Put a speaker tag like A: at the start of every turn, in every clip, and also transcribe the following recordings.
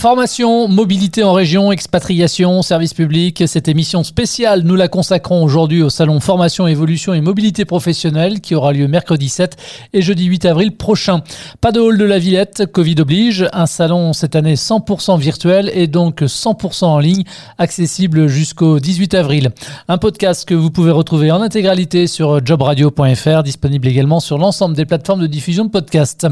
A: Formation, mobilité en région, expatriation, service public. Cette émission spéciale, nous la consacrons aujourd'hui au salon Formation, Évolution et Mobilité professionnelle qui aura lieu mercredi 7 et jeudi 8 avril prochain. Pas de hall de la Villette, Covid oblige. Un salon cette année 100% virtuel et donc 100% en ligne, accessible jusqu'au 18 avril. Un podcast que vous pouvez retrouver en intégralité sur jobradio.fr, disponible également sur l'ensemble des plateformes de diffusion de podcasts.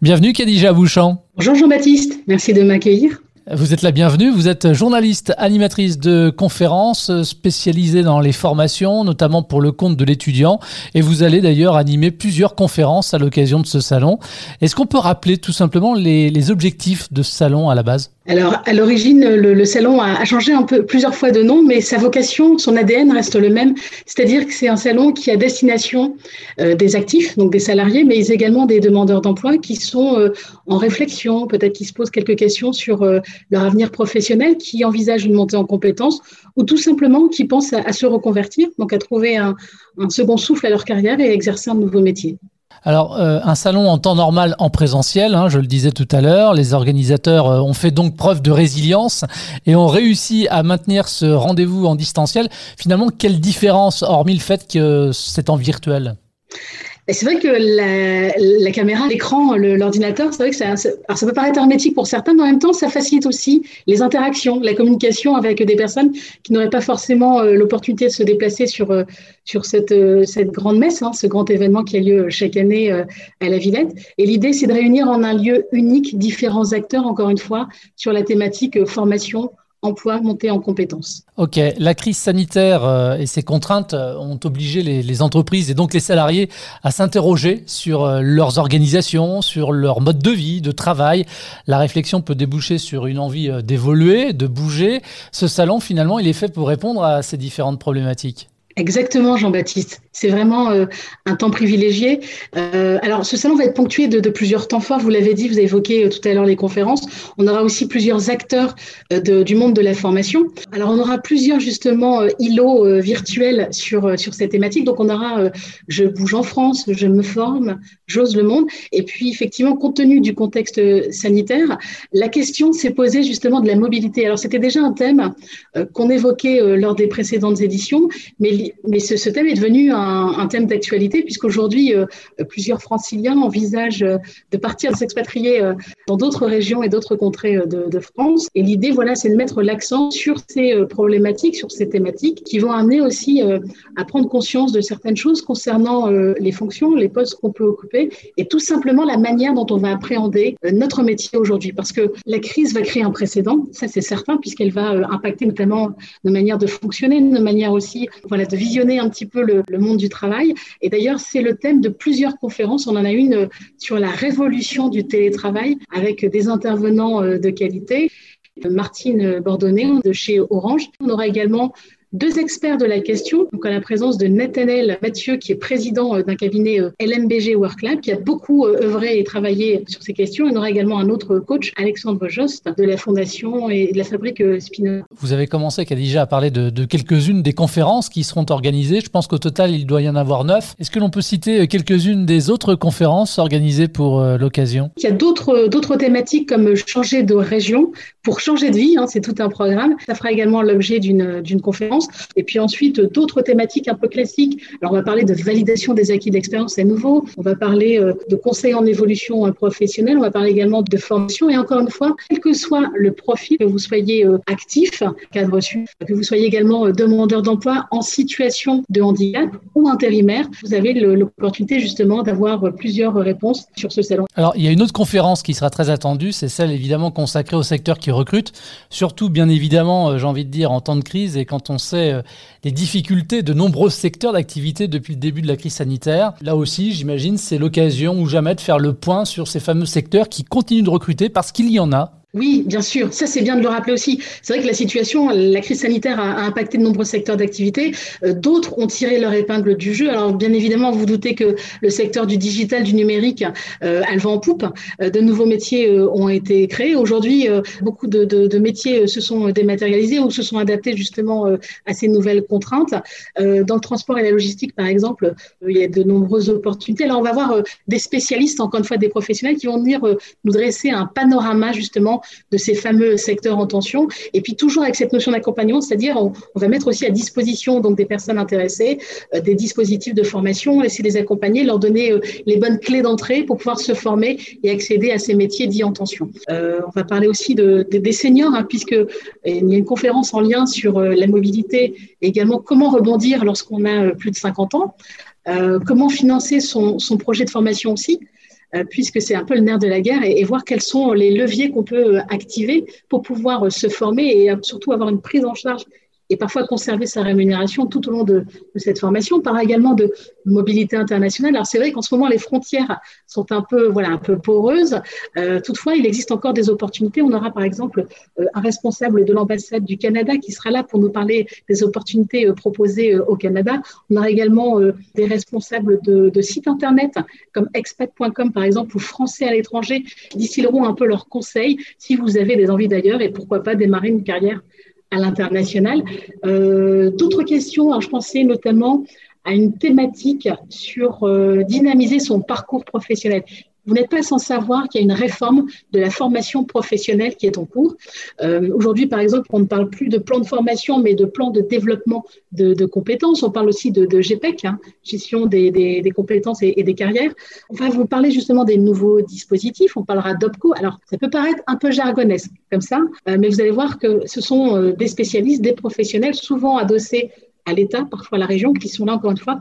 A: Bienvenue Kadija Bouchamp.
B: Bonjour Jean-Baptiste, merci de m'accueillir.
A: Vous êtes la bienvenue, vous êtes journaliste, animatrice de conférences spécialisée dans les formations, notamment pour le compte de l'étudiant, et vous allez d'ailleurs animer plusieurs conférences à l'occasion de ce salon. Est-ce qu'on peut rappeler tout simplement les, les objectifs de ce salon à la base?
B: Alors, à l'origine, le, salon a, changé un peu plusieurs fois de nom, mais sa vocation, son ADN reste le même. C'est-à-dire que c'est un salon qui a destination euh, des actifs, donc des salariés, mais également des demandeurs d'emploi qui sont euh, en réflexion, peut-être qui se posent quelques questions sur euh, leur avenir professionnel, qui envisagent une montée en compétences, ou tout simplement qui pensent à, se reconvertir, donc à trouver un, un second souffle à leur carrière et à exercer un nouveau métier.
A: Alors, euh, un salon en temps normal en présentiel, hein, je le disais tout à l'heure, les organisateurs euh, ont fait donc preuve de résilience et ont réussi à maintenir ce rendez-vous en distanciel. Finalement, quelle différence, hormis le fait que c'est en virtuel?
B: C'est vrai que la, caméra, l'écran, l'ordinateur, c'est vrai que ça, alors ça peut paraître hermétique pour certains, mais en même temps, ça facilite aussi les interactions, la communication avec des personnes qui n'auraient pas forcément euh, l'opportunité de se déplacer sur, euh, sur cette, euh, cette grande messe, hein, ce grand événement qui a lieu chaque année à la Villette. Et l'idée, c'est de réunir en un lieu unique différents acteurs, encore une fois, sur la thématique formation, emploi, montée en compétences.
A: Ok, la crise sanitaire euh, et ses contraintes euh, ont obligé les, entreprises et donc les salariés à s'interroger sur euh, leurs organisations, sur leur mode de vie, de travail. La réflexion peut déboucher sur une envie d'évoluer, de bouger. Ce salon, finalement, il est fait pour répondre à ces différentes problématiques.
B: Exactement, Jean-Baptiste. C'est vraiment euh, un temps privilégié. Euh, alors, ce salon va être ponctué de, plusieurs temps forts. Vous l'avez dit, vous avez évoqué euh, tout à l'heure les conférences. On aura aussi plusieurs acteurs du monde de la formation. Alors, on aura plusieurs justement îlots virtuels sur sur cette thématique. Donc, on aura Je bouge en France, Je me forme, J'ose le monde. Et puis, effectivement, compte tenu du contexte sanitaire, la question s'est posée justement de la mobilité. Alors, c'était déjà un thème qu'on évoquait lors des précédentes éditions, mais mais ce, thème est devenu un, thème d'actualité puisqu'aujourd'hui, euh, plusieurs franciliens envisagent euh, de partir, de s'expatrier euh, dans d'autres régions et d'autres contrées de, France. Et l'idée, voilà, c'est de mettre l'accent sur ces problématiques, sur ces thématiques qui vont amener aussi à prendre conscience de certaines choses concernant les fonctions, les postes qu'on peut occuper et tout simplement la manière dont on va appréhender notre métier aujourd'hui. Parce que la crise va créer un précédent, ça c'est certain, puisqu'elle va impacter notamment nos manières de fonctionner, nos manières aussi voilà, de visionner un petit peu le, monde du travail. Et d'ailleurs, c'est le thème de plusieurs conférences. On en a une euh, sur la révolution du télétravail avec des intervenants euh, de qualité. Martine Bordonnet de chez Orange. On aura également deux experts de la question, donc à la présence de Nathanaël Mathieu, qui est président euh, d'un cabinet euh, LMBG WorkLab, qui a beaucoup euh, œuvré et travaillé sur ces questions. Il y aura également un autre coach, Alexandre Jost, de la Fondation et de la fabrique Spinoza.
A: Vous avez commencé, déjà à parler de, de quelques-unes des conférences qui seront organisées. Je pense qu'au total, il doit y en avoir neuf. Est-ce que l'on peut citer quelques-unes des autres conférences organisées pour l'occasion?
B: Il y a d'autres thématiques comme changer de région pour changer de vie, hein, c'est tout un programme. Ça fera également l'objet d'une conférence. Et puis ensuite, d'autres thématiques un peu classiques. Alors, on va parler de validation des acquis d'expérience, c'est nouveau. On va parler euh, de conseils en évolution euh, professionnelle. On va parler également de formation. Et encore une fois, quel que soit le profil, que vous soyez euh, actif, cadre reçu, que vous soyez également demandeur d'emploi en situation de handicap ou intérimaire, vous avez l'opportunité justement d'avoir plusieurs réponses sur ce salon.
A: Alors, il y a une autre conférence qui sera très attendue, c'est celle évidemment consacrée au secteur qui recrute, surtout bien évidemment, j'ai envie de dire, en temps de crise et quand on euh, les difficultés de nombreux secteurs d'activité depuis le début de la crise sanitaire. Là aussi, j'imagine, c'est l'occasion ou jamais de faire le point sur ces fameux secteurs qui continuent de recruter parce qu'il y en a
B: Oui, bien sûr. Ça, c'est bien de le rappeler aussi. C'est vrai que la situation, la crise sanitaire a, impacté de nombreux secteurs d'activité. Euh, d'autres ont tiré leur épingle du jeu. Alors, bien évidemment, vous doutez que le secteur du digital, du numérique, euh, elle va en poupe. Euh, de nouveaux métiers ont été créés. Aujourd'hui, beaucoup de, métiers se sont dématérialisés ou se sont adaptés justement à ces nouvelles contraintes. dans le transport et la logistique, par exemple, il y a de nombreuses opportunités. Alors, on va voir des spécialistes, encore une fois, des professionnels qui vont venir nous dresser un panorama justement de ces fameux secteurs en tension. Et puis toujours avec cette notion d'accompagnement, c'est-à-dire on, va mettre aussi à disposition donc des personnes intéressées euh, des dispositifs de formation, essayer de les accompagner, leur donner euh, les bonnes clés d'entrée pour pouvoir se former et accéder à ces métiers dits en tension. Euh, on va parler aussi de, des seniors, hein, puisque il y a une conférence en lien sur la mobilité et également comment rebondir lorsqu'on a plus de 50 ans. comment financer son, son, projet de formation aussi. Euh, puisque c'est un peu le nerf de la guerre, et, voir quels sont les leviers qu'on peut euh, activer pour pouvoir euh, se former et surtout avoir une prise en charge et parfois conserver sa rémunération tout au long de, cette formation. On parle également de mobilité internationale. Alors c'est vrai qu'en ce moment les frontières sont un peu voilà un peu poreuses. Euh, toutefois, il existe encore des opportunités. On aura par exemple euh, un responsable de l'ambassade du Canada qui sera là pour nous parler des opportunités euh, proposées au Canada. On aura également des responsables de, de, sites internet comme expat.com par exemple ou Français à l'étranger qui distilleront un peu leurs conseils si vous avez des envies d'ailleurs et pourquoi pas démarrer une carrière à l'international. Euh, d'autres questions, alors je pensais notamment à une thématique sur euh, dynamiser son parcours professionnel. Vous n'êtes pas sans savoir qu'il y a une réforme de la formation professionnelle qui est en cours. Euh, Aujourd'hui, par exemple, on ne parle plus de plan de formation, mais de plan de développement de, compétences. On parle aussi de, GPEC, hein, gestion des, compétences et, et, des carrières. On va vous parler justement des nouveaux dispositifs. On parlera d'OPCO. Alors, ça peut paraître un peu jargonesque comme ça, euh, mais vous allez voir que ce sont euh, des spécialistes, des professionnels, souvent adossés à l'État, parfois à la région, qui sont là, encore une fois,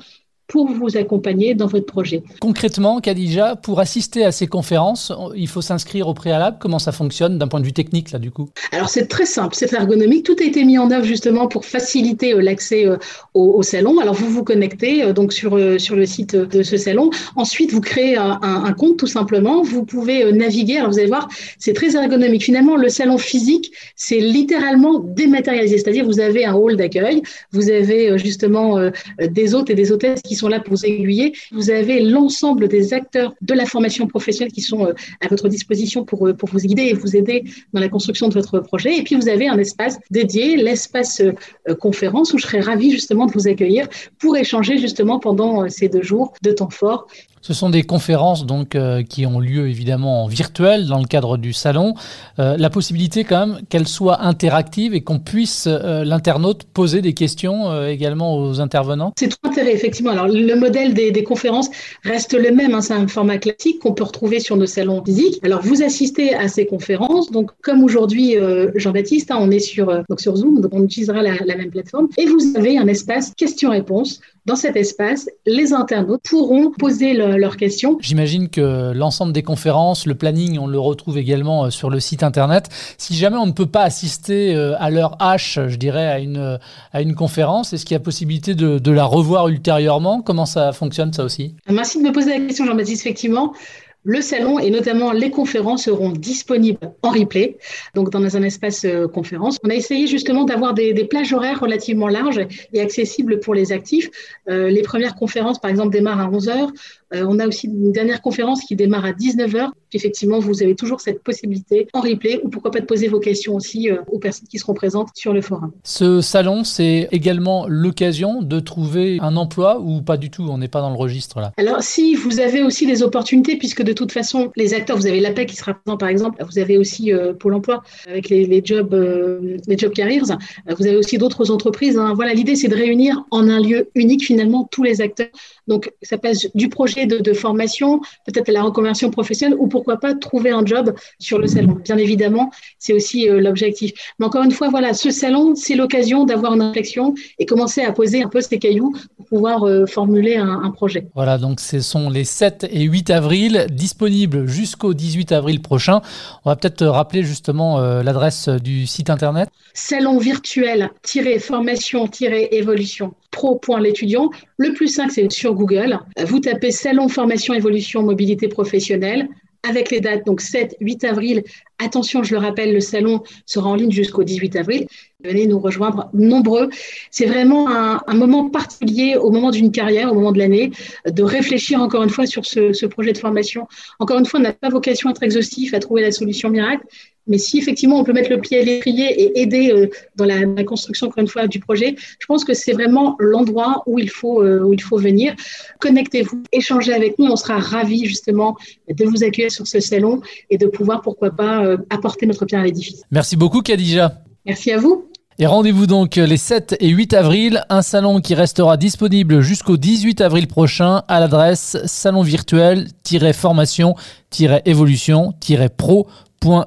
B: pour vous accompagner dans votre projet.
A: Concrètement, Khadija, pour assister à ces conférences, il faut s'inscrire au préalable. Comment ça fonctionne d'un point de vue technique, là, du coup?
B: Alors, c'est très simple, c'est ergonomique. Tout a été mis en œuvre justement pour faciliter euh, l'accès euh, au, salon. Alors, vous vous connectez euh, donc sur, sur le site de ce salon. Ensuite, vous créez un, un compte tout simplement. Vous pouvez naviguer. Alors, vous allez voir, c'est très ergonomique. Finalement, le salon physique, c'est littéralement dématérialisé. C'est-à-dire, vous avez un hall d'accueil, vous avez justement des hôtes et des hôtesses qui sont là pour vous aiguiller. Vous avez l'ensemble des acteurs de la formation professionnelle qui sont euh, à votre disposition pour, euh, pour vous guider et vous aider dans la construction de votre projet. Et puis, vous avez un espace dédié, l'espace euh, conférence, où je serais ravie justement de vous accueillir pour échanger justement pendant ces deux jours de temps fort.
A: Ce sont des conférences donc euh, qui ont lieu évidemment en virtuel dans le cadre du salon. Euh, la possibilité quand même qu'elles soient interactives et qu'on puisse euh, l'internaute poser des questions également aux intervenants.
B: C'est tout intérêt effectivement. Alors le modèle des, conférences reste le même. Hein, c'est un format classique qu'on peut retrouver sur nos salons physiques. Alors vous assistez à ces conférences. Donc comme aujourd'hui Jean-Baptiste, hein, on est sur donc sur Zoom, donc on utilisera la, même plateforme. Et vous avez un espace questions-réponses. Dans cet espace, les internautes pourront poser le euh, leurs questions.
A: J'imagine que l'ensemble des conférences, le planning, on le retrouve également euh, sur le site internet. Si jamais on ne peut pas assister euh, à l'heure H, je dirais, à une, à une conférence, est-ce qu'il y a possibilité de, de la revoir ultérieurement? Comment ça fonctionne ça aussi?
B: Merci de me poser la question, Jean-Baptiste. Effectivement, le salon et notamment les conférences seront disponibles en replay, donc dans un espace euh, conférence. On a essayé justement d'avoir des, des, plages horaires relativement larges et accessibles pour les actifs. Euh, les premières conférences, par exemple, démarrent à 11 heures. Euh, on a aussi une dernière conférence qui démarre à 19 heures. effectivement, vous avez toujours cette possibilité en replay ou pourquoi pas de poser vos questions aussi aux personnes qui seront présentes sur le forum.
A: Ce salon, c'est également l'occasion de trouver un emploi ou pas du tout? On n'est pas dans le registre là.
B: Alors, si vous avez aussi des opportunités, puisque de toute façon, les acteurs, vous avez l'APEC qui sera présent par exemple, vous avez aussi euh, Pôle emploi avec les, les jobs, euh, les job carriers, vous avez aussi d'autres entreprises. Hein. Voilà, l'idée, c'est de réunir en un lieu unique finalement tous les acteurs. Donc, ça passe du projet de, formation, peut-être la reconversion professionnelle, ou pourquoi pas trouver un job sur le salon. Bien évidemment, c'est aussi euh, l'objectif. Mais encore une fois, voilà, ce salon, c'est l'occasion d'avoir une réflexion et commencer à poser un peu ces cailloux pour pouvoir euh, formuler un, un, projet.
A: Voilà, donc ce sont les 7 et 8 avril, disponibles jusqu'au 18 avril prochain. On va peut-être rappeler justement euh, l'adresse du site internet.
B: Salon virtuel-formation-évolution pro.l'étudiant. Le plus simple, c'est sur Google. Vous tapez Salon Formation Évolution Mobilité Professionnelle avec les dates donc 7, 8 avril Attention, je le rappelle, le salon sera en ligne jusqu'au 18 avril. Venez nous rejoindre nombreux. C'est vraiment un, moment particulier au moment d'une carrière, au moment de l'année, de réfléchir encore une fois sur ce, projet de formation. Encore une fois, on n'a pas vocation à être exhaustif, à trouver la solution miracle, mais si effectivement on peut mettre le pied à l'étrier et aider euh, dans la, construction, encore une fois, du projet, je pense que c'est vraiment l'endroit où il faut euh, où il faut venir. Connectez-vous, échangez avec nous. On sera ravis justement de vous accueillir sur ce salon et de pouvoir, pourquoi pas, euh, apporter notre pierre à l'édifice.
A: Merci beaucoup, Khadija.
B: Merci à vous.
A: Et rendez-vous donc les 7 et 8 avril, un salon qui restera disponible jusqu'au 18 avril prochain à l'adresse salon virtuel-formation-évolution-pro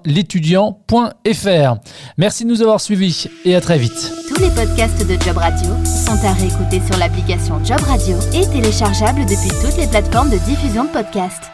A: l'étudiant.fr. Merci de nous avoir suivis et à très vite.
C: Tous les podcasts de Job Radio sont à réécouter sur l'application Job Radio et téléchargeables depuis toutes les plateformes de diffusion de podcasts.